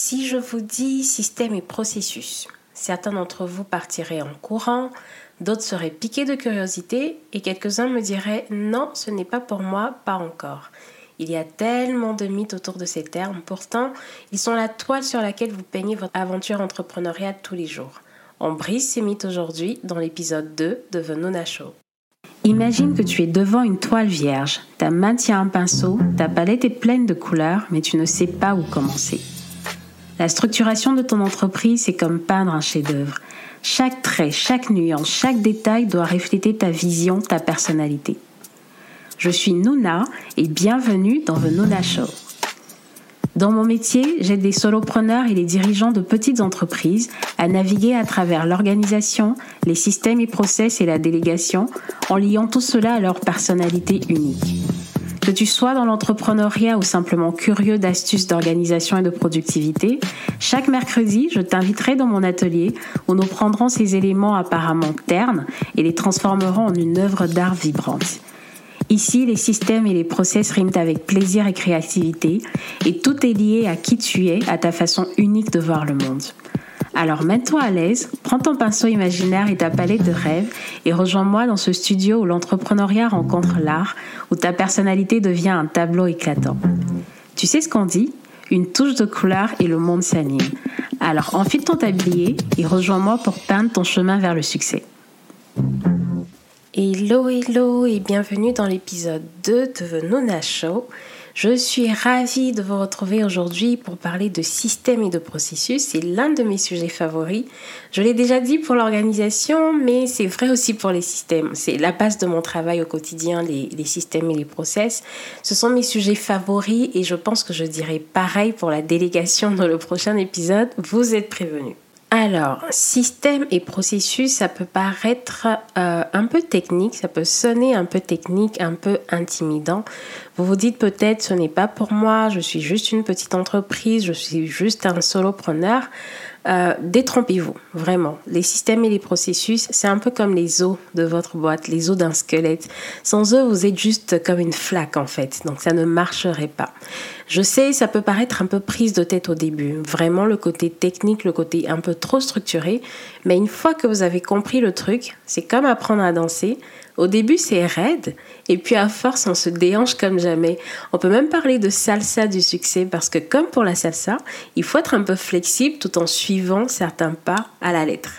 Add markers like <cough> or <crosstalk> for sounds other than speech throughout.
Si je vous dis système et processus, certains d'entre vous partiraient en courant, d'autres seraient piqués de curiosité et quelques-uns me diraient non, ce n'est pas pour moi, pas encore. Il y a tellement de mythes autour de ces termes, pourtant ils sont la toile sur laquelle vous peignez votre aventure entrepreneuriale tous les jours. On brise ces mythes aujourd'hui dans l'épisode 2 de Venona Show. Imagine que tu es devant une toile vierge, ta main tient un pinceau, ta palette est pleine de couleurs, mais tu ne sais pas où commencer. La structuration de ton entreprise, c'est comme peindre un chef-d'œuvre. Chaque trait, chaque nuance, chaque détail doit refléter ta vision, ta personnalité. Je suis Nouna et bienvenue dans The Nouna Show. Dans mon métier, j'aide des solopreneurs et les dirigeants de petites entreprises à naviguer à travers l'organisation, les systèmes et process et la délégation en liant tout cela à leur personnalité unique. Que tu sois dans l'entrepreneuriat ou simplement curieux d'astuces d'organisation et de productivité, chaque mercredi, je t'inviterai dans mon atelier où nous prendrons ces éléments apparemment ternes et les transformerons en une œuvre d'art vibrante. Ici, les systèmes et les process riment avec plaisir et créativité et tout est lié à qui tu es, à ta façon unique de voir le monde. Alors mets-toi à l'aise, prends ton pinceau imaginaire et ta palette de rêves et rejoins-moi dans ce studio où l'entrepreneuriat rencontre l'art, où ta personnalité devient un tableau éclatant. Tu sais ce qu'on dit? Une touche de couleur et le monde s'anime. Alors enfile ton tablier et rejoins-moi pour peindre ton chemin vers le succès. Hello, hello et bienvenue dans l'épisode 2 de The Nona Show. Je suis ravie de vous retrouver aujourd'hui pour parler de système et de processus. C'est l'un de mes sujets favoris. Je l'ai déjà dit pour l'organisation, mais c'est vrai aussi pour les systèmes. C'est la base de mon travail au quotidien, les, les, systèmes et les process. Ce sont mes sujets favoris et je pense que je dirai pareil pour la délégation dans le prochain épisode. Vous êtes prévenus. Alors, système et processus, ça peut paraître euh, un peu technique, ça peut sonner un peu technique, un peu intimidant. Vous vous dites peut-être ce n'est pas pour moi, je suis juste une petite entreprise, je suis juste un solopreneur. Euh, détrompez-vous, vraiment. Les systèmes et les processus, c'est un peu comme les os de votre boîte, les os d'un squelette. Sans eux, vous êtes juste comme une flaque en fait, donc ça ne marcherait pas. Je sais, ça peut paraître un peu prise de tête au début, vraiment le côté technique, le côté un peu trop structuré, mais une fois que vous avez compris le truc, c'est comme apprendre à danser. Au début, c'est raide, et puis à force, on se déhanche comme jamais. On peut même parler de salsa du succès, parce que comme pour la salsa, il faut être un peu flexible tout en suivant certains pas à la lettre.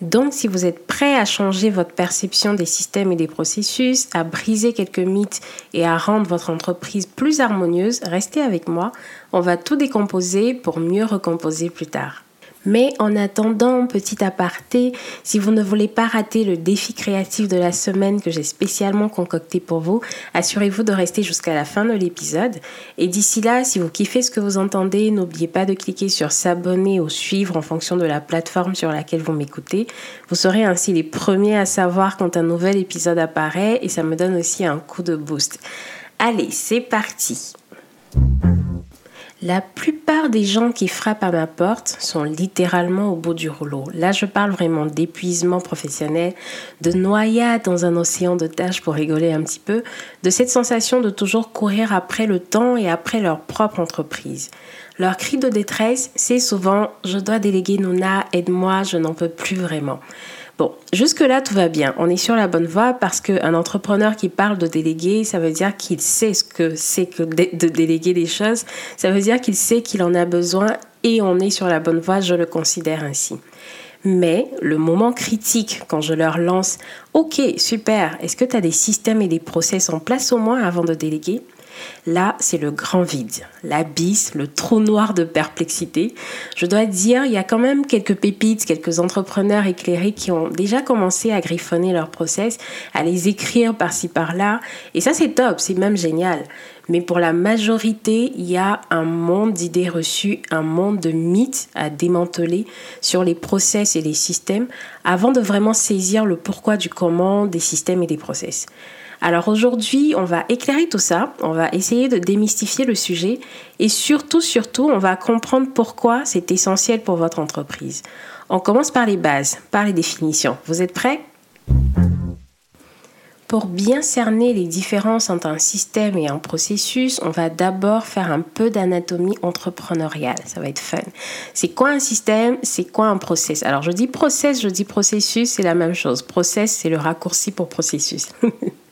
Donc, si vous êtes prêt à changer votre perception des systèmes et des processus, à briser quelques mythes et à rendre votre entreprise plus harmonieuse, restez avec moi. On va tout décomposer pour mieux recomposer plus tard. Mais en attendant, petit aparté, si vous ne voulez pas rater le défi créatif de la semaine que j'ai spécialement concocté pour vous, assurez-vous de rester jusqu'à la fin de l'épisode. Et d'ici là, si vous kiffez ce que vous entendez, n'oubliez pas de cliquer sur s'abonner ou suivre en fonction de la plateforme sur laquelle vous m'écoutez. Vous serez ainsi les premiers à savoir quand un nouvel épisode apparaît et ça me donne aussi un coup de boost. Allez, c'est parti. La plupart des gens qui frappent à ma porte sont littéralement au bout du rouleau. Là, je parle vraiment d'épuisement professionnel, de noyade dans un océan de tâches pour rigoler un petit peu, de cette sensation de toujours courir après le temps et après leur propre entreprise. Leur cri de détresse, c'est souvent Je dois déléguer Nona, aide-moi, je n'en peux plus vraiment. Bon, jusque-là, tout va bien. On est sur la bonne voie parce qu'un entrepreneur qui parle de déléguer, ça veut dire qu'il sait ce que c'est que de déléguer les choses. Ça veut dire qu'il sait qu'il en a besoin et on est sur la bonne voie, je le considère ainsi. Mais le moment critique, quand je leur lance, OK, super, est-ce que tu as des systèmes et des process en place au moins avant de déléguer? Là, c'est le grand vide, l'abysse, le trou noir de perplexité. Je dois dire, il y a quand même quelques pépites, quelques entrepreneurs éclairés qui ont déjà commencé à griffonner leur process, à les écrire par-ci par-là. Et ça, c'est top, c'est même génial. Mais pour la majorité, il y a un monde d'idées reçues, un monde de mythes à démanteler sur les process et les systèmes avant de vraiment saisir le pourquoi du comment des systèmes et des process. Alors aujourd'hui, on va éclairer tout ça, on va essayer de démystifier le sujet et surtout, surtout, on va comprendre pourquoi c'est essentiel pour votre entreprise. On commence par les bases, par les définitions. Vous êtes prêts? Pour bien cerner les différences entre un système et un processus, on va d'abord faire un peu d'anatomie entrepreneuriale. Ça va être fun. C'est quoi un système? C'est quoi un process? Alors je dis process, je dis processus, c'est la même chose. Process, c'est le raccourci pour processus. <laughs>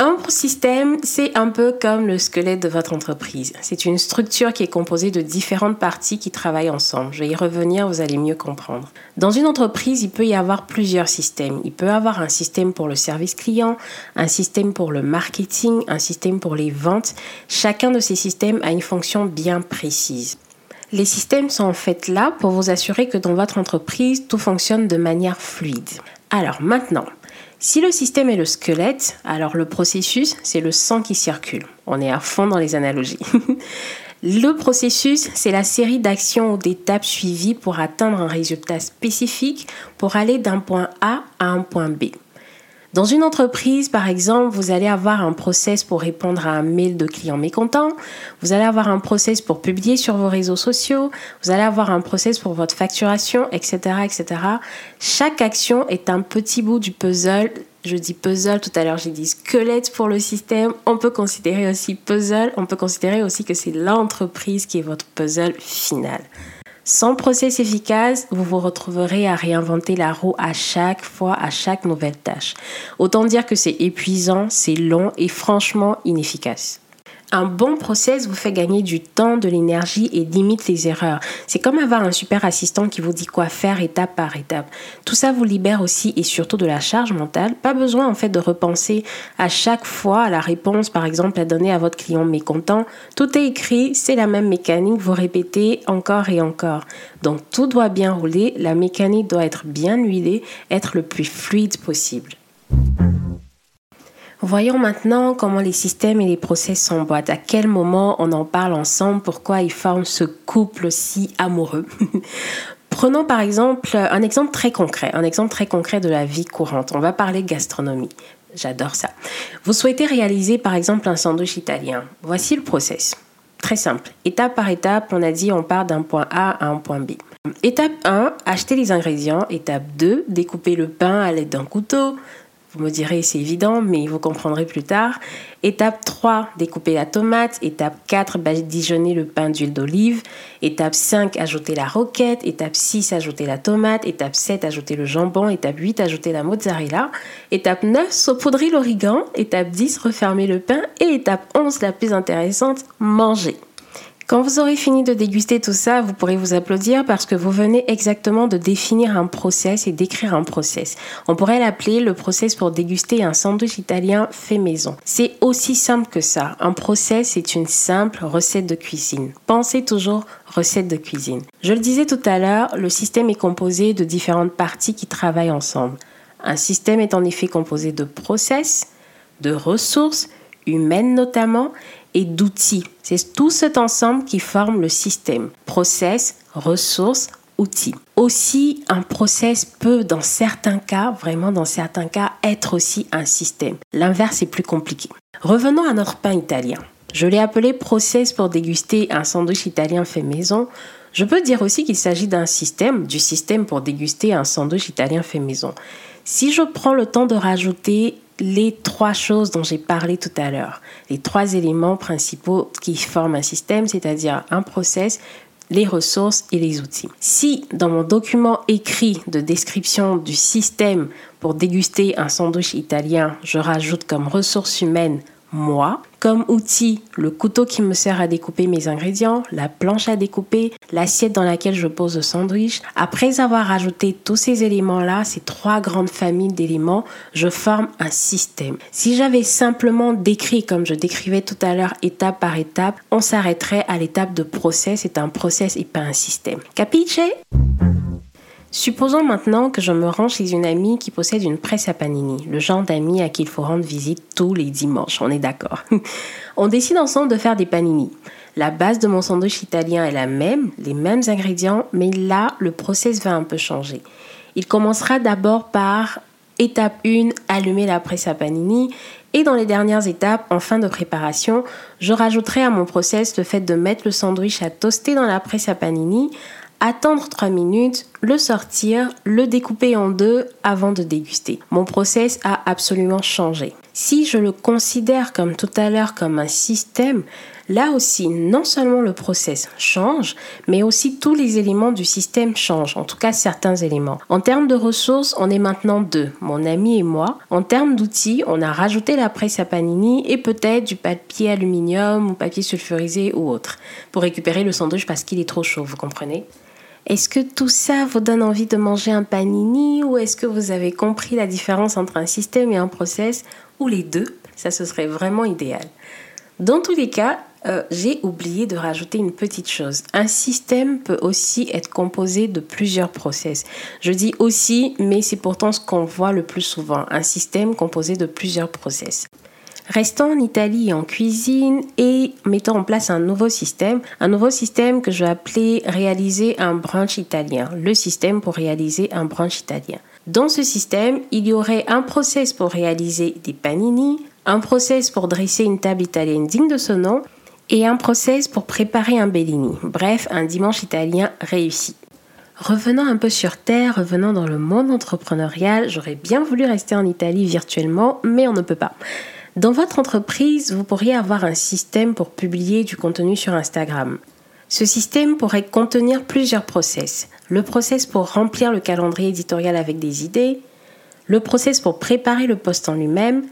Un système, c'est un peu comme le squelette de votre entreprise. C'est une structure qui est composée de différentes parties qui travaillent ensemble. Je vais y revenir, vous allez mieux comprendre. Dans une entreprise, il peut y avoir plusieurs systèmes. Il peut y avoir un système pour le service client, un système pour le marketing, un système pour les ventes. Chacun de ces systèmes a une fonction bien précise. Les systèmes sont en fait là pour vous assurer que dans votre entreprise, tout fonctionne de manière fluide. Alors maintenant, si le système est le squelette, alors le processus, c'est le sang qui circule. On est à fond dans les analogies. <laughs> le processus, c'est la série d'actions ou d'étapes suivies pour atteindre un résultat spécifique pour aller d'un point A à un point B. Dans une entreprise, par exemple, vous allez avoir un process pour répondre à un mail de clients mécontents, vous allez avoir un process pour publier sur vos réseaux sociaux, vous allez avoir un process pour votre facturation, etc., etc. Chaque action est un petit bout du puzzle. Je dis puzzle, tout à l'heure j'ai dit squelette pour le système. On peut considérer aussi puzzle, on peut considérer aussi que c'est l'entreprise qui est votre puzzle final. Sans process efficace, vous vous retrouverez à réinventer la roue à chaque fois, à chaque nouvelle tâche. Autant dire que c'est épuisant, c'est long et franchement inefficace. Un bon process vous fait gagner du temps, de l'énergie et limite les erreurs. C'est comme avoir un super assistant qui vous dit quoi faire étape par étape. Tout ça vous libère aussi et surtout de la charge mentale. Pas besoin en fait de repenser à chaque fois à la réponse par exemple à donner à votre client mécontent. Tout est écrit, c'est la même mécanique, vous répétez encore et encore. Donc tout doit bien rouler, la mécanique doit être bien huilée, être le plus fluide possible. Voyons maintenant comment les systèmes et les process s'emboîtent. À quel moment on en parle ensemble? Pourquoi ils forment ce couple si amoureux? <laughs> Prenons par exemple un exemple très concret, un exemple très concret de la vie courante. On va parler gastronomie. J'adore ça. Vous souhaitez réaliser par exemple un sandwich italien. Voici le process. Très simple. Étape par étape, on a dit on part d'un point A à un point B. Étape 1, acheter les ingrédients. Étape 2, découper le pain à l'aide d'un couteau. Vous me direz, c'est évident, mais vous comprendrez plus tard. Étape 3, découper la tomate. Étape 4, badigeonner le pain d'huile d'olive. Étape 5, ajouter la roquette. Étape 6, ajouter la tomate. Étape 7, ajouter le jambon. Étape 8, ajouter la mozzarella. Étape 9, saupoudrer l'origan. Étape 10, refermer le pain. Et étape 11, la plus intéressante, manger. Quand vous aurez fini de déguster tout ça, vous pourrez vous applaudir parce que vous venez exactement de définir un process et d'écrire un process. On pourrait l'appeler le process pour déguster un sandwich italien fait maison. C'est aussi simple que ça. Un process est une simple recette de cuisine. Pensez toujours recette de cuisine. Je le disais tout à l'heure, le système est composé de différentes parties qui travaillent ensemble. Un système est en effet composé de process, de ressources, humaines notamment, et d'outils. C'est tout cet ensemble qui forme le système. Process, ressources, outils. Aussi, un process peut, dans certains cas, vraiment dans certains cas, être aussi un système. L'inverse est plus compliqué. Revenons à notre pain italien. Je l'ai appelé process pour déguster un sandwich italien fait maison. Je peux dire aussi qu'il s'agit d'un système, du système pour déguster un sandwich italien fait maison. Si je prends le temps de rajouter les trois choses dont j'ai parlé tout à l'heure, les trois éléments principaux qui forment un système, c'est-à-dire un process, les ressources et les outils. Si dans mon document écrit de description du système pour déguster un sandwich italien, je rajoute comme ressources humaines moi. Comme outil, le couteau qui me sert à découper mes ingrédients, la planche à découper, l'assiette dans laquelle je pose le sandwich. Après avoir ajouté tous ces éléments-là, ces trois grandes familles d'éléments, je forme un système. Si j'avais simplement décrit comme je décrivais tout à l'heure étape par étape, on s'arrêterait à l'étape de process. C'est un process et pas un système. Capiche? Supposons maintenant que je me rends chez une amie qui possède une presse à panini, le genre d'amie à qui il faut rendre visite tous les dimanches, on est d'accord. <laughs> on décide ensemble de faire des panini. La base de mon sandwich italien est la même, les mêmes ingrédients, mais là, le process va un peu changer. Il commencera d'abord par étape 1, allumer la presse à panini. Et dans les dernières étapes, en fin de préparation, je rajouterai à mon process le fait de mettre le sandwich à toaster dans la presse à panini attendre 3 minutes, le sortir, le découper en deux avant de déguster. Mon process a absolument changé. Si je le considère comme tout à l'heure comme un système, là aussi, non seulement le process change, mais aussi tous les éléments du système changent, en tout cas certains éléments. En termes de ressources, on est maintenant deux, mon ami et moi. En termes d'outils, on a rajouté la presse à panini et peut-être du papier aluminium ou papier sulfurisé ou autre pour récupérer le sandwich parce qu'il est trop chaud, vous comprenez? Est-ce que tout ça vous donne envie de manger un panini ou est-ce que vous avez compris la différence entre un système et un process ou les deux? Ça, ce serait vraiment idéal. Dans tous les cas, euh, j'ai oublié de rajouter une petite chose. Un système peut aussi être composé de plusieurs process. Je dis aussi, mais c'est pourtant ce qu'on voit le plus souvent. Un système composé de plusieurs process. Restons en Italie en cuisine et mettons en place un nouveau système, un nouveau système que je vais appeler réaliser un brunch italien, le système pour réaliser un brunch italien. Dans ce système, il y aurait un process pour réaliser des panini, un process pour dresser une table italienne digne de ce nom et un process pour préparer un bellini. Bref, un dimanche italien réussi. Revenant un peu sur Terre, revenant dans le monde entrepreneurial, j'aurais bien voulu rester en Italie virtuellement, mais on ne peut pas. Dans votre entreprise, vous pourriez avoir un système pour publier du contenu sur Instagram. Ce système pourrait contenir plusieurs process. Le process pour remplir le calendrier éditorial avec des idées, le process pour préparer le post en lui-même,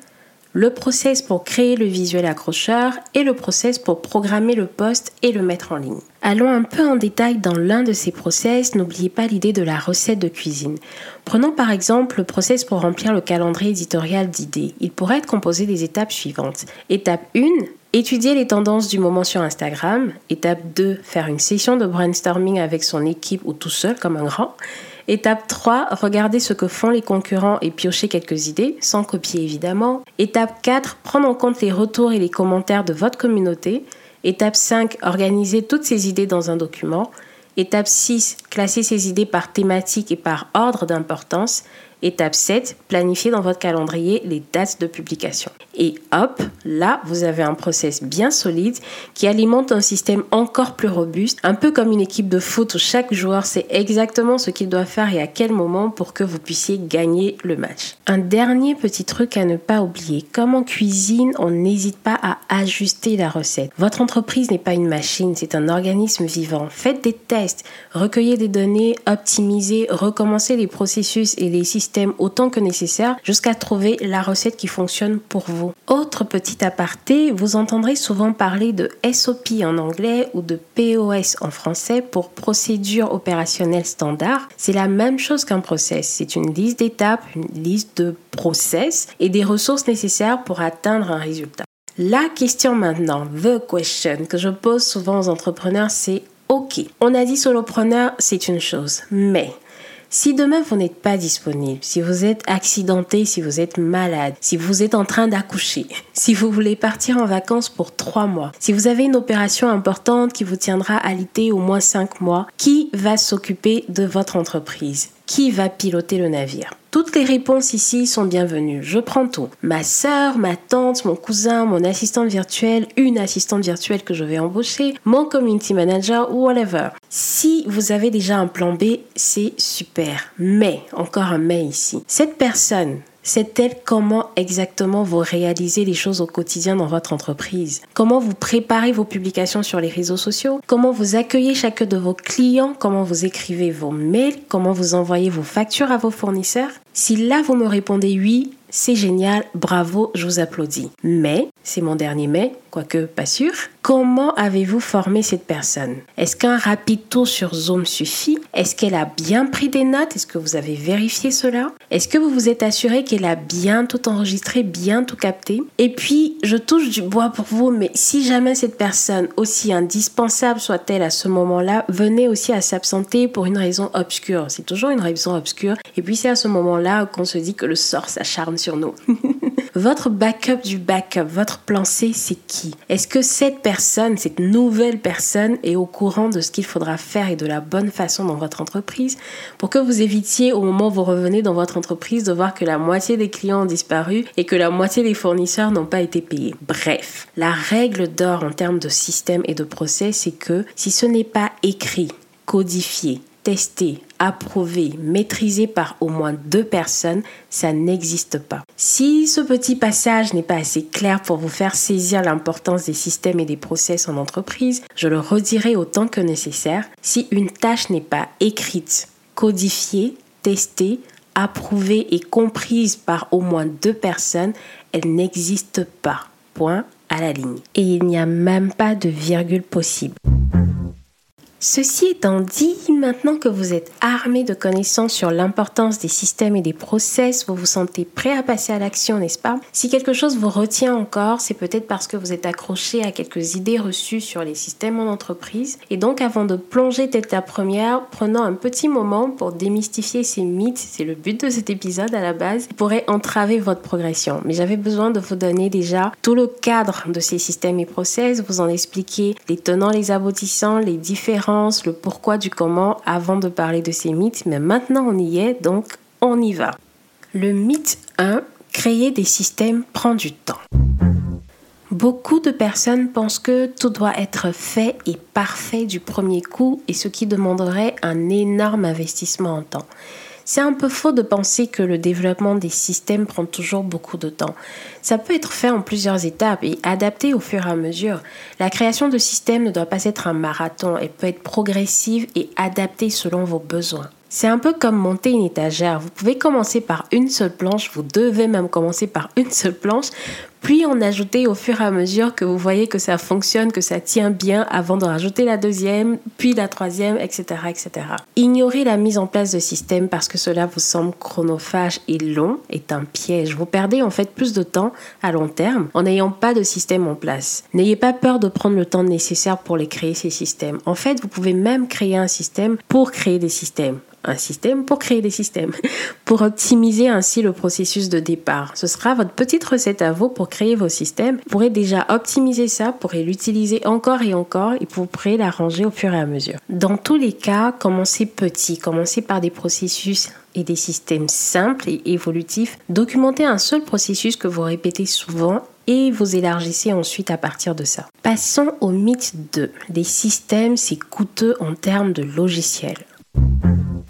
le process pour créer le visuel accrocheur et le process pour programmer le post et le mettre en ligne. Allons un peu en détail dans l'un de ces process, n'oubliez pas l'idée de la recette de cuisine. Prenons par exemple le process pour remplir le calendrier éditorial d'idées. Il pourrait être composé des étapes suivantes. Étape 1, étudier les tendances du moment sur Instagram. Étape 2, faire une session de brainstorming avec son équipe ou tout seul comme un grand. Étape 3, regarder ce que font les concurrents et piocher quelques idées, sans copier évidemment. Étape 4, prendre en compte les retours et les commentaires de votre communauté. Étape 5, organiser toutes ces idées dans un document. Étape 6, classer ces idées par thématique et par ordre d'importance. Étape 7, planifier dans votre calendrier les dates de publication. Et hop, là, vous avez un process bien solide qui alimente un système encore plus robuste, un peu comme une équipe de foot où chaque joueur sait exactement ce qu'il doit faire et à quel moment pour que vous puissiez gagner le match. Un dernier petit truc à ne pas oublier, comme en cuisine, on n'hésite pas à ajuster la recette. Votre entreprise n'est pas une machine, c'est un organisme vivant. Faites des tests, recueillez des données, optimisez, recommencez les processus et les systèmes autant que nécessaire jusqu'à trouver la recette qui fonctionne pour vous. Autre petit aparté, vous entendrez souvent parler de SOP en anglais ou de POS en français pour procédure opérationnelle standard. C'est la même chose qu'un process. C'est une liste d'étapes, une liste de process et des ressources nécessaires pour atteindre un résultat. La question maintenant, the question que je pose souvent aux entrepreneurs, c'est OK, on a dit solopreneur, c'est une chose, mais si demain vous n'êtes pas disponible, si vous êtes accidenté, si vous êtes malade, si vous êtes en train d'accoucher, <laughs> si vous voulez partir en vacances pour trois mois, si vous avez une opération importante qui vous tiendra à l'été au moins cinq mois, qui va s'occuper de votre entreprise? Qui va piloter le navire? Toutes les réponses ici sont bienvenues. Je prends tout. Ma sœur, ma tante, mon cousin, mon assistante virtuelle, une assistante virtuelle que je vais embaucher, mon community manager ou whatever. Si vous avez déjà un plan B, c'est super. Mais, encore un mais ici. Cette personne c'est elle comment exactement vous réalisez les choses au quotidien dans votre entreprise? Comment vous préparez vos publications sur les réseaux sociaux? Comment vous accueillez chacun de vos clients? Comment vous écrivez vos mails? Comment vous envoyez vos factures à vos fournisseurs? Si là vous me répondez oui, c'est génial, bravo, je vous applaudis. Mais, c'est mon dernier mais, quoique pas sûr, comment avez-vous formé cette personne? Est-ce qu'un rapide tour sur Zoom suffit? Est-ce qu'elle a bien pris des notes? Est-ce que vous avez vérifié cela? Est-ce que vous vous êtes assuré qu'elle a bien tout enregistré, bien tout capté? Et puis, je touche du bois pour vous, mais si jamais cette personne, aussi indispensable soit-elle à ce moment-là, venait aussi à s'absenter pour une raison obscure, c'est toujours une raison obscure, et puis c'est à ce moment-là qu'on se dit que le sort s'acharne <laughs> votre backup du backup, votre plan C, c'est qui? Est-ce que cette personne, cette nouvelle personne est au courant de ce qu'il faudra faire et de la bonne façon dans votre entreprise? Pour que vous évitiez au moment où vous revenez dans votre entreprise de voir que la moitié des clients ont disparu et que la moitié des fournisseurs n'ont pas été payés. Bref, la règle d'or en termes de système et de procès, c'est que si ce n'est pas écrit, codifié, testé, approuvé, maîtrisé par au moins deux personnes, ça n'existe pas. Si ce petit passage n'est pas assez clair pour vous faire saisir l'importance des systèmes et des process en entreprise, je le redirai autant que nécessaire. Si une tâche n'est pas écrite, codifiée, testée, approuvée et comprise par au moins deux personnes, elle n'existe pas. Point à la ligne. Et il n'y a même pas de virgule possible. Ceci étant dit, maintenant que vous êtes armé de connaissances sur l'importance des systèmes et des process, vous vous sentez prêt à passer à l'action, n'est-ce pas? Si quelque chose vous retient encore, c'est peut-être parce que vous êtes accroché à quelques idées reçues sur les systèmes en entreprise. Et donc, avant de plonger tête à première, prenons un petit moment pour démystifier ces mythes. C'est le but de cet épisode à la base. Qui pourrait entraver votre progression. Mais j'avais besoin de vous donner déjà tout le cadre de ces systèmes et process, vous en expliquer les tenants, les aboutissants, les différents le pourquoi du comment avant de parler de ces mythes, mais maintenant on y est, donc on y va. Le mythe 1, créer des systèmes prend du temps. Beaucoup de personnes pensent que tout doit être fait et parfait du premier coup et ce qui demanderait un énorme investissement en temps. C'est un peu faux de penser que le développement des systèmes prend toujours beaucoup de temps. Ça peut être fait en plusieurs étapes et adapté au fur et à mesure. La création de systèmes ne doit pas être un marathon, elle peut être progressive et adaptée selon vos besoins. C'est un peu comme monter une étagère. Vous pouvez commencer par une seule planche, vous devez même commencer par une seule planche, puis en ajouter au fur et à mesure que vous voyez que ça fonctionne, que ça tient bien avant de rajouter la deuxième, puis la troisième, etc. etc. Ignorer la mise en place de systèmes parce que cela vous semble chronophage et long est un piège. Vous perdez en fait plus de temps à long terme en n'ayant pas de système en place. N'ayez pas peur de prendre le temps nécessaire pour les créer ces systèmes. En fait, vous pouvez même créer un système pour créer des systèmes un système pour créer des systèmes, <laughs> pour optimiser ainsi le processus de départ. Ce sera votre petite recette à vous pour créer vos systèmes. Vous pourrez déjà optimiser ça, vous pourrez l'utiliser encore et encore et vous pourrez l'arranger au fur et à mesure. Dans tous les cas, commencez petit, commencez par des processus et des systèmes simples et évolutifs. Documentez un seul processus que vous répétez souvent et vous élargissez ensuite à partir de ça. Passons au mythe 2. Les systèmes, c'est coûteux en termes de logiciels.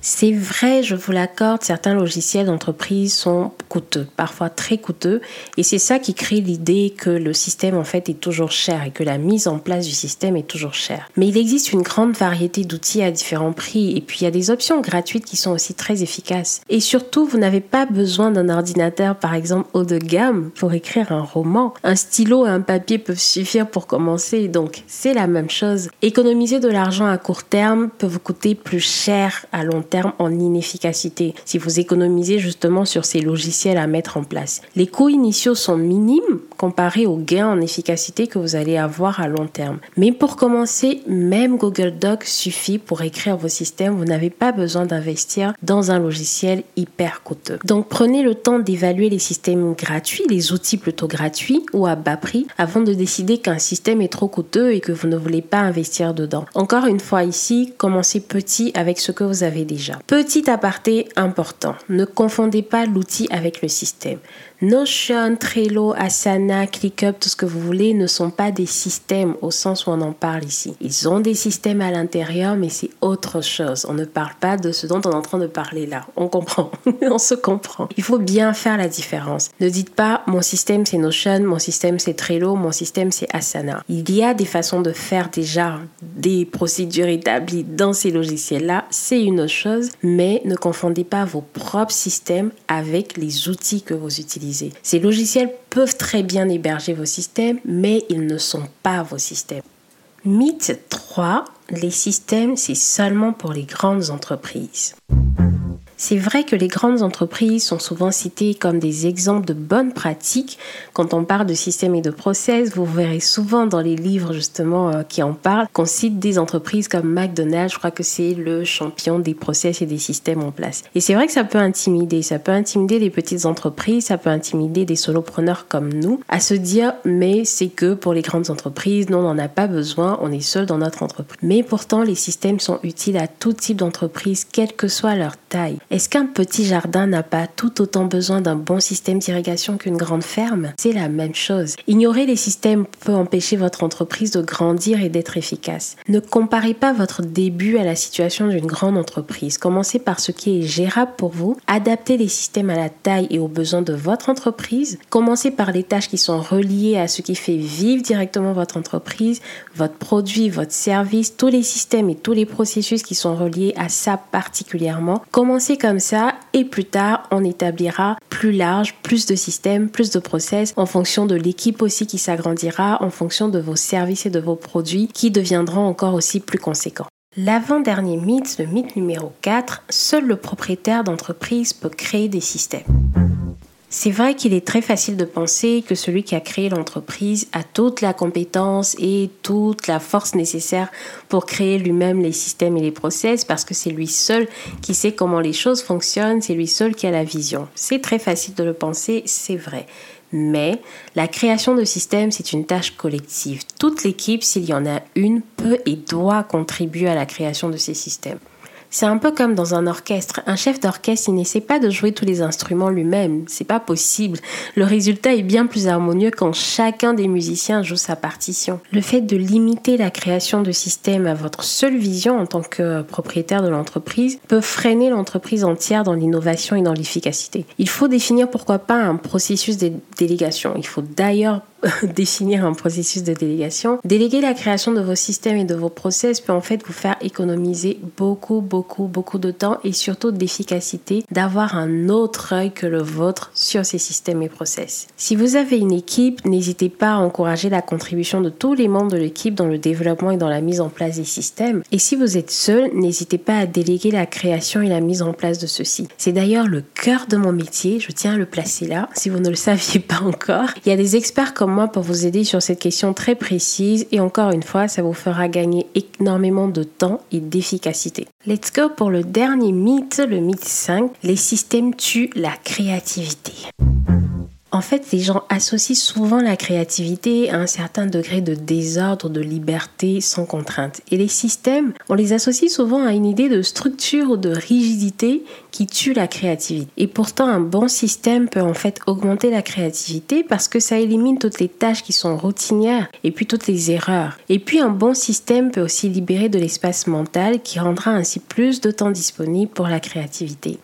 C'est vrai, je vous l'accorde, certains logiciels d'entreprise sont coûteux, parfois très coûteux, et c'est ça qui crée l'idée que le système en fait est toujours cher et que la mise en place du système est toujours chère. Mais il existe une grande variété d'outils à différents prix, et puis il y a des options gratuites qui sont aussi très efficaces. Et surtout, vous n'avez pas besoin d'un ordinateur par exemple haut de gamme pour écrire un roman. Un stylo et un papier peuvent suffire pour commencer, donc c'est la même chose. Économiser de l'argent à court terme peut vous coûter plus cher à long terme en inefficacité si vous économisez justement sur ces logiciels à mettre en place. Les coûts initiaux sont minimes comparés aux gains en efficacité que vous allez avoir à long terme. Mais pour commencer, même Google Docs suffit pour écrire vos systèmes. Vous n'avez pas besoin d'investir dans un logiciel hyper coûteux. Donc prenez le temps d'évaluer les systèmes gratuits, les outils plutôt gratuits ou à bas prix avant de décider qu'un système est trop coûteux et que vous ne voulez pas investir dedans. Encore une fois ici, commencez petit avec ce que vous avez déjà. Petit aparté important, ne confondez pas l'outil avec le système. Notion, Trello, Asana, ClickUp, tout ce que vous voulez ne sont pas des systèmes au sens où on en parle ici. Ils ont des systèmes à l'intérieur, mais c'est autre chose. On ne parle pas de ce dont on est en train de parler là. On comprend, <laughs> on se comprend. Il faut bien faire la différence. Ne dites pas mon système c'est Notion, mon système c'est Trello, mon système c'est Asana. Il y a des façons de faire déjà des procédures établies dans ces logiciels-là, c'est une autre chose, mais ne confondez pas vos propres systèmes avec les outils que vous utilisez. Ces logiciels peuvent très bien héberger vos systèmes, mais ils ne sont pas vos systèmes. Mythe 3, les systèmes, c'est seulement pour les grandes entreprises. C'est vrai que les grandes entreprises sont souvent citées comme des exemples de bonnes pratiques. Quand on parle de systèmes et de process, vous verrez souvent dans les livres justement euh, qui en parlent qu'on cite des entreprises comme McDonald's. Je crois que c'est le champion des process et des systèmes en place. Et c'est vrai que ça peut intimider. Ça peut intimider les petites entreprises, ça peut intimider des solopreneurs comme nous à se dire mais c'est que pour les grandes entreprises, non, on n'en a pas besoin, on est seul dans notre entreprise. Mais pourtant, les systèmes sont utiles à tout type d'entreprise, quelle que soit leur Est-ce qu'un petit jardin n'a pas tout autant besoin d'un bon système d'irrigation qu'une grande ferme? C'est la même chose. Ignorer les systèmes peut empêcher votre entreprise de grandir et d'être efficace. Ne comparez pas votre début à la situation d'une grande entreprise. Commencez par ce qui est gérable pour vous. Adaptez les systèmes à la taille et aux besoins de votre entreprise. Commencez par les tâches qui sont reliées à ce qui fait vivre directement votre entreprise, votre produit, votre service, tous les systèmes et tous les processus qui sont reliés à ça particulièrement. Comme ça et plus tard, on établira plus large, plus de systèmes, plus de process en fonction de l'équipe aussi qui s'agrandira, en fonction de vos services et de vos produits qui deviendront encore aussi plus conséquents. L'avant-dernier mythe, le mythe numéro 4, seul le propriétaire d'entreprise peut créer des systèmes. C'est vrai qu'il est très facile de penser que celui qui a créé l'entreprise a toute la compétence et toute la force nécessaire pour créer lui-même les systèmes et les process parce que c'est lui seul qui sait comment les choses fonctionnent, c'est lui seul qui a la vision. C'est très facile de le penser, c'est vrai. Mais la création de systèmes, c'est une tâche collective. Toute l'équipe, s'il y en a une, peut et doit contribuer à la création de ces systèmes. C'est un peu comme dans un orchestre. Un chef d'orchestre, il n'essaie pas de jouer tous les instruments lui-même. C'est pas possible. Le résultat est bien plus harmonieux quand chacun des musiciens joue sa partition. Le fait de limiter la création de systèmes à votre seule vision en tant que propriétaire de l'entreprise peut freiner l'entreprise entière dans l'innovation et dans l'efficacité. Il faut définir pourquoi pas un processus de délégation. Il faut d'ailleurs <laughs> définir un processus de délégation. Déléguer la création de vos systèmes et de vos process peut en fait vous faire économiser beaucoup, beaucoup, beaucoup de temps et surtout d'efficacité d'avoir un autre œil que le vôtre sur ces systèmes et process. Si vous avez une équipe, n'hésitez pas à encourager la contribution de tous les membres de l'équipe dans le développement et dans la mise en place des systèmes. Et si vous êtes seul, n'hésitez pas à déléguer la création et la mise en place de ceux-ci. C'est d'ailleurs le cœur de mon métier, je tiens à le placer là, si vous ne le saviez <laughs> pas encore. Il y a des experts comme moi pour vous aider sur cette question très précise et encore une fois, ça vous fera gagner énormément de temps et d'efficacité. Let's go pour le dernier mythe, le mythe 5. Les systèmes tuent la créativité. En fait, les gens associent souvent la créativité à un certain degré de désordre, de liberté sans contrainte. Et les systèmes, on les associe souvent à une idée de structure ou de rigidité qui tue la créativité. Et pourtant, un bon système peut en fait augmenter la créativité parce que ça élimine toutes les tâches qui sont routinières et puis toutes les erreurs. Et puis, un bon système peut aussi libérer de l'espace mental qui rendra ainsi plus de temps disponible pour la créativité.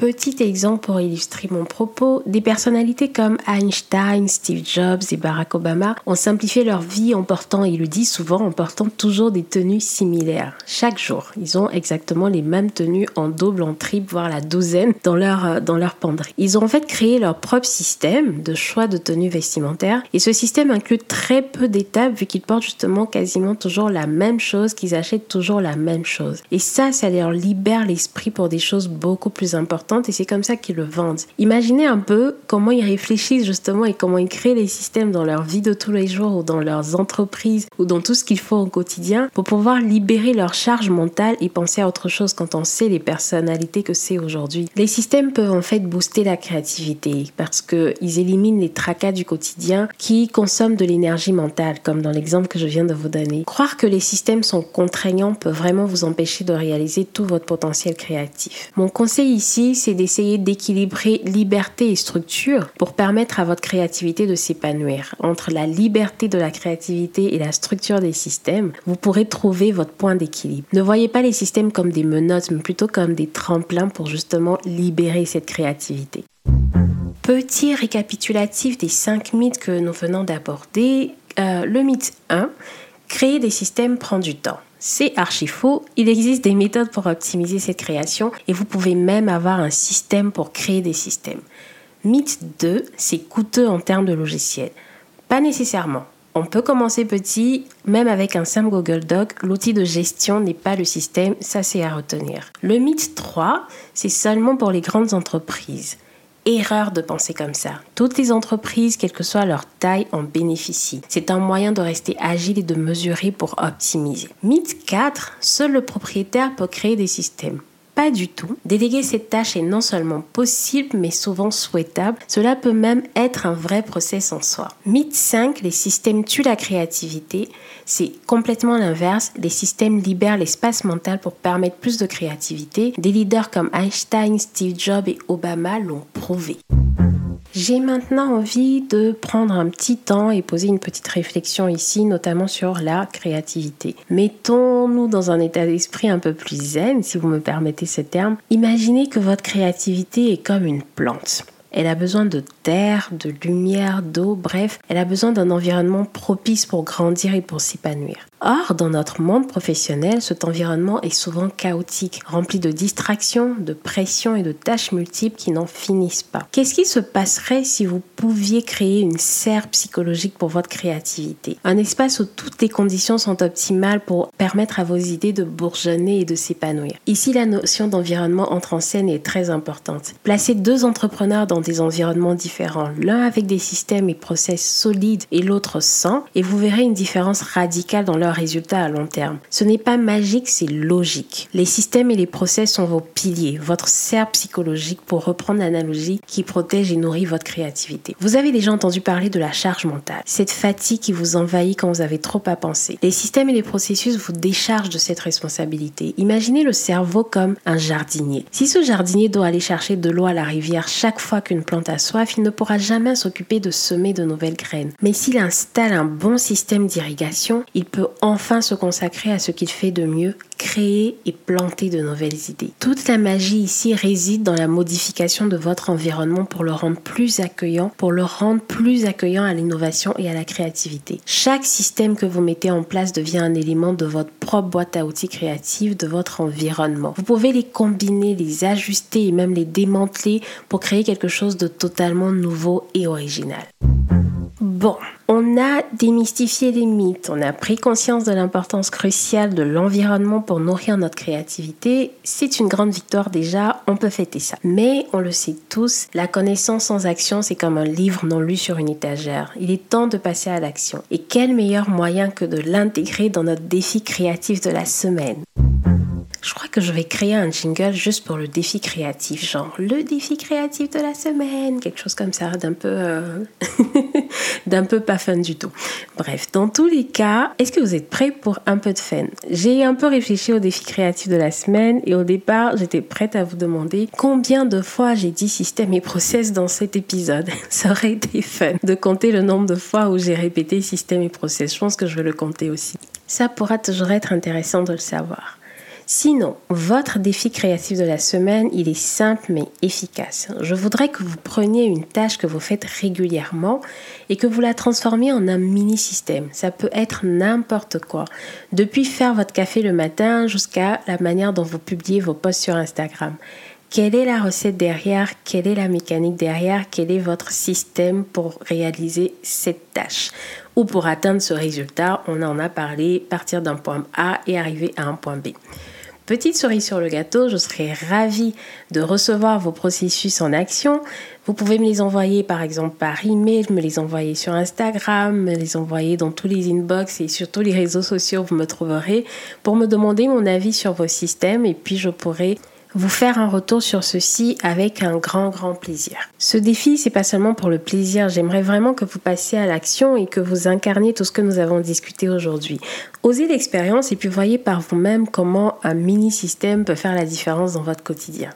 Petit exemple pour illustrer mon propos, des personnalités comme Einstein, Steve Jobs et Barack Obama ont simplifié leur vie en portant, ils le disent souvent, en portant toujours des tenues similaires. Chaque jour, ils ont exactement les mêmes tenues en double, en triple, voire la douzaine dans leur, euh, dans leur penderie. Ils ont en fait créé leur propre système de choix de tenues vestimentaires et ce système inclut très peu d'étapes vu qu'ils portent justement quasiment toujours la même chose, qu'ils achètent toujours la même chose. Et ça, ça leur libère l'esprit pour des choses beaucoup plus importantes et c'est comme ça qu'ils le vendent. Imaginez un peu comment ils réfléchissent justement et comment ils créent les systèmes dans leur vie de tous les jours ou dans leurs entreprises ou dans tout ce qu'ils font au quotidien pour pouvoir libérer leur charge mentale et penser à autre chose quand on sait les personnalités que c'est aujourd'hui. Les systèmes peuvent en fait booster la créativité parce qu'ils éliminent les tracas du quotidien qui consomment de l'énergie mentale comme dans l'exemple que je viens de vous donner. Croire que les systèmes sont contraignants peut vraiment vous empêcher de réaliser tout votre potentiel créatif. Mon conseil ici, c'est d'essayer d'équilibrer liberté et structure pour permettre à votre créativité de s'épanouir. Entre la liberté de la créativité et la structure des systèmes, vous pourrez trouver votre point d'équilibre. Ne voyez pas les systèmes comme des menottes, mais plutôt comme des tremplins pour justement libérer cette créativité. Petit récapitulatif des cinq mythes que nous venons d'aborder. Euh, le mythe 1, créer des systèmes prend du temps. C'est archi faux. Il existe des méthodes pour optimiser cette création et vous pouvez même avoir un système pour créer des systèmes. Mythe 2, c'est coûteux en termes de logiciel. Pas nécessairement. On peut commencer petit, même avec un simple Google Doc, l'outil de gestion n'est pas le système, ça c'est à retenir. Le mythe 3, c'est seulement pour les grandes entreprises. Erreur de penser comme ça. Toutes les entreprises, quelle que soit leur taille, en bénéficient. C'est un moyen de rester agile et de mesurer pour optimiser. Mythe 4, seul le propriétaire peut créer des systèmes Pas du tout. Déléguer cette tâche est non seulement possible, mais souvent souhaitable. Cela peut même être un vrai process en soi. Mythe 5, les systèmes tuent la créativité. C'est complètement l'inverse. Les systèmes libèrent l'espace mental pour permettre plus de créativité. Des leaders comme Einstein, Steve Jobs et Obama l'ont prouvé. J'ai maintenant envie de prendre un petit temps et poser une petite réflexion ici, notamment sur la créativité. Mettons-nous dans un état d'esprit un peu plus zen, si vous me permettez ce terme. Imaginez que votre créativité est comme une plante. Elle a besoin de terre, de lumière, d'eau, bref, elle a besoin d'un environnement propice pour grandir et pour s'épanouir. Or, dans notre monde professionnel, cet environnement est souvent chaotique, rempli de distractions, de pressions et de tâches multiples qui n'en finissent pas. Qu'est-ce qui se passerait si vous pouviez créer une serre psychologique pour votre créativité? Un espace où toutes les conditions sont optimales pour permettre à vos idées de bourgeonner et de s'épanouir. Ici, la notion d'environnement entre en scène est très importante. Placez deux entrepreneurs dans des environnements différents, l'un avec des systèmes et process solides et l'autre sans, et vous verrez une différence radicale dans leur résultats à long terme. Ce n'est pas magique, c'est logique. Les systèmes et les process sont vos piliers, votre serre psychologique pour reprendre l'analogie qui protège et nourrit votre créativité. Vous avez déjà entendu parler de la charge mentale, cette fatigue qui vous envahit quand vous avez trop à penser. Les systèmes et les processus vous déchargent de cette responsabilité. Imaginez le cerveau comme un jardinier. Si ce jardinier doit aller chercher de l'eau à la rivière chaque fois qu'une plante a soif, il ne pourra jamais s'occuper de semer de nouvelles graines. Mais s'il installe un bon système d'irrigation, il peut enfin se consacrer à ce qu'il fait de mieux, créer et planter de nouvelles idées. Toute la magie ici réside dans la modification de votre environnement pour le rendre plus accueillant, pour le rendre plus accueillant à l'innovation et à la créativité. Chaque système que vous mettez en place devient un élément de votre propre boîte à outils créative, de votre environnement. Vous pouvez les combiner, les ajuster et même les démanteler pour créer quelque chose de totalement nouveau et original. Bon, on a démystifié les mythes, on a pris conscience de l'importance cruciale de l'environnement pour nourrir notre créativité. C'est une grande victoire déjà, on peut fêter ça. Mais on le sait tous, la connaissance sans action, c'est comme un livre non lu sur une étagère. Il est temps de passer à l'action. Et quel meilleur moyen que de l'intégrer dans notre défi créatif de la semaine? Je crois que je vais créer un jingle juste pour le défi créatif, genre le défi créatif de la semaine, quelque chose comme ça, d'un peu, euh, <laughs> d'un peu pas fun du tout. Bref, dans tous les cas, est-ce que vous êtes prêts pour un peu de fun? J'ai un peu réfléchi au défi créatif de la semaine et au départ, j'étais prête à vous demander combien de fois j'ai dit système et process dans cet épisode. <laughs> Ça aurait été fun de compter le nombre de fois où j'ai répété système et process. Je pense que je vais le compter aussi. Ça pourra toujours être intéressant de le savoir. Sinon, votre défi créatif de la semaine, il est simple mais efficace. Je voudrais que vous preniez une tâche que vous faites régulièrement et que vous la transformiez en un mini-système. Ça peut être n'importe quoi. Depuis faire votre café le matin jusqu'à la manière dont vous publiez vos posts sur Instagram. Quelle est la recette derrière? Quelle est la mécanique derrière? Quel est votre système pour réaliser cette tâche? Ou pour atteindre ce résultat, on en a parlé, partir d'un point A et arriver à un point B. Petite cerise sur le gâteau, je serais ravie de recevoir vos processus en action. Vous pouvez me les envoyer par exemple par email, me les envoyer sur Instagram, me les envoyer dans tous les inbox et sur tous les réseaux sociaux, vous me trouverez pour me demander mon avis sur vos systèmes et puis je pourrai vous faire un retour sur ceci avec un grand grand plaisir. Ce défi, c'est pas seulement pour le plaisir, j'aimerais vraiment que vous passiez à l'action et que vous incarniez tout ce que nous avons discuté aujourd'hui. Osez l'expérience et puis voyez par vous-même comment un mini système peut faire la différence dans votre quotidien.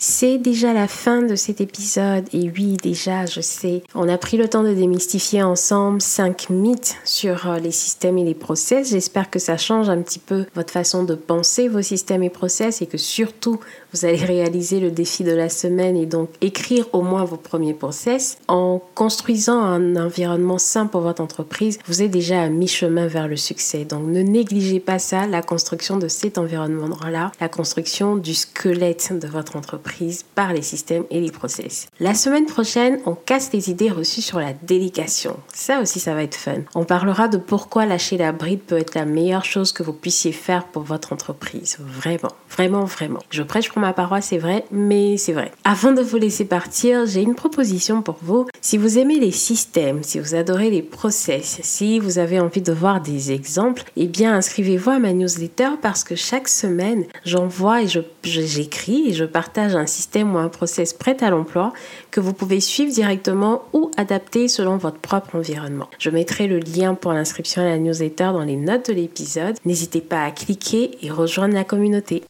C'est déjà la fin de cet épisode et oui déjà je sais, on a pris le temps de démystifier ensemble 5 mythes sur euh, les systèmes et les process. J'espère que ça change un petit peu votre façon de penser vos systèmes et process et que surtout vous allez réaliser le défi de la semaine et donc écrire au moins vos premiers process. En construisant un environnement sain pour votre entreprise, vous êtes déjà à mi-chemin vers le succès. Donc ne négligez pas ça, la construction de cet environnement-là, la construction du squelette de votre entreprise par les systèmes et les process. La semaine prochaine, on casse les idées reçues sur la délegation. Ça aussi, ça va être fun. On parlera de pourquoi lâcher la bride peut être la meilleure chose que vous puissiez faire pour votre entreprise. Vraiment, vraiment, vraiment. Je ma parole, c'est vrai, mais c'est vrai. Avant de vous laisser partir, j'ai une proposition pour vous. Si vous aimez les systèmes, si vous adorez les process, si vous avez envie de voir des exemples, eh bien inscrivez-vous à ma newsletter parce que chaque semaine, j'envoie et je, j'écris et je partage un système ou un process prêt à l'emploi que vous pouvez suivre directement ou adapter selon votre propre environnement. Je mettrai le lien pour l'inscription à la newsletter dans les notes de l'épisode. N'hésitez pas à cliquer et rejoindre la communauté.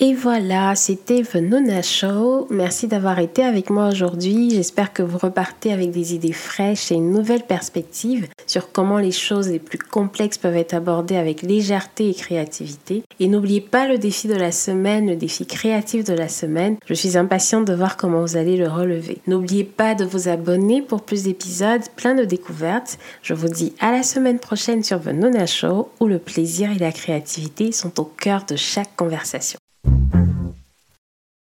Et voilà, c'était The Nona Show. Merci d'avoir été avec moi aujourd'hui. J'espère que vous repartez avec des idées fraîches et une nouvelle perspective sur comment les choses les plus complexes peuvent être abordées avec légèreté et créativité. Et n'oubliez pas le défi de la semaine, le défi créatif de la semaine. Je suis impatiente de voir comment vous allez le relever. N'oubliez pas de vous abonner pour plus d'épisodes, plein de découvertes. Je vous dis à la semaine prochaine sur The Nona Show où le plaisir et la créativité sont au cœur de chaque conversation. Thank you.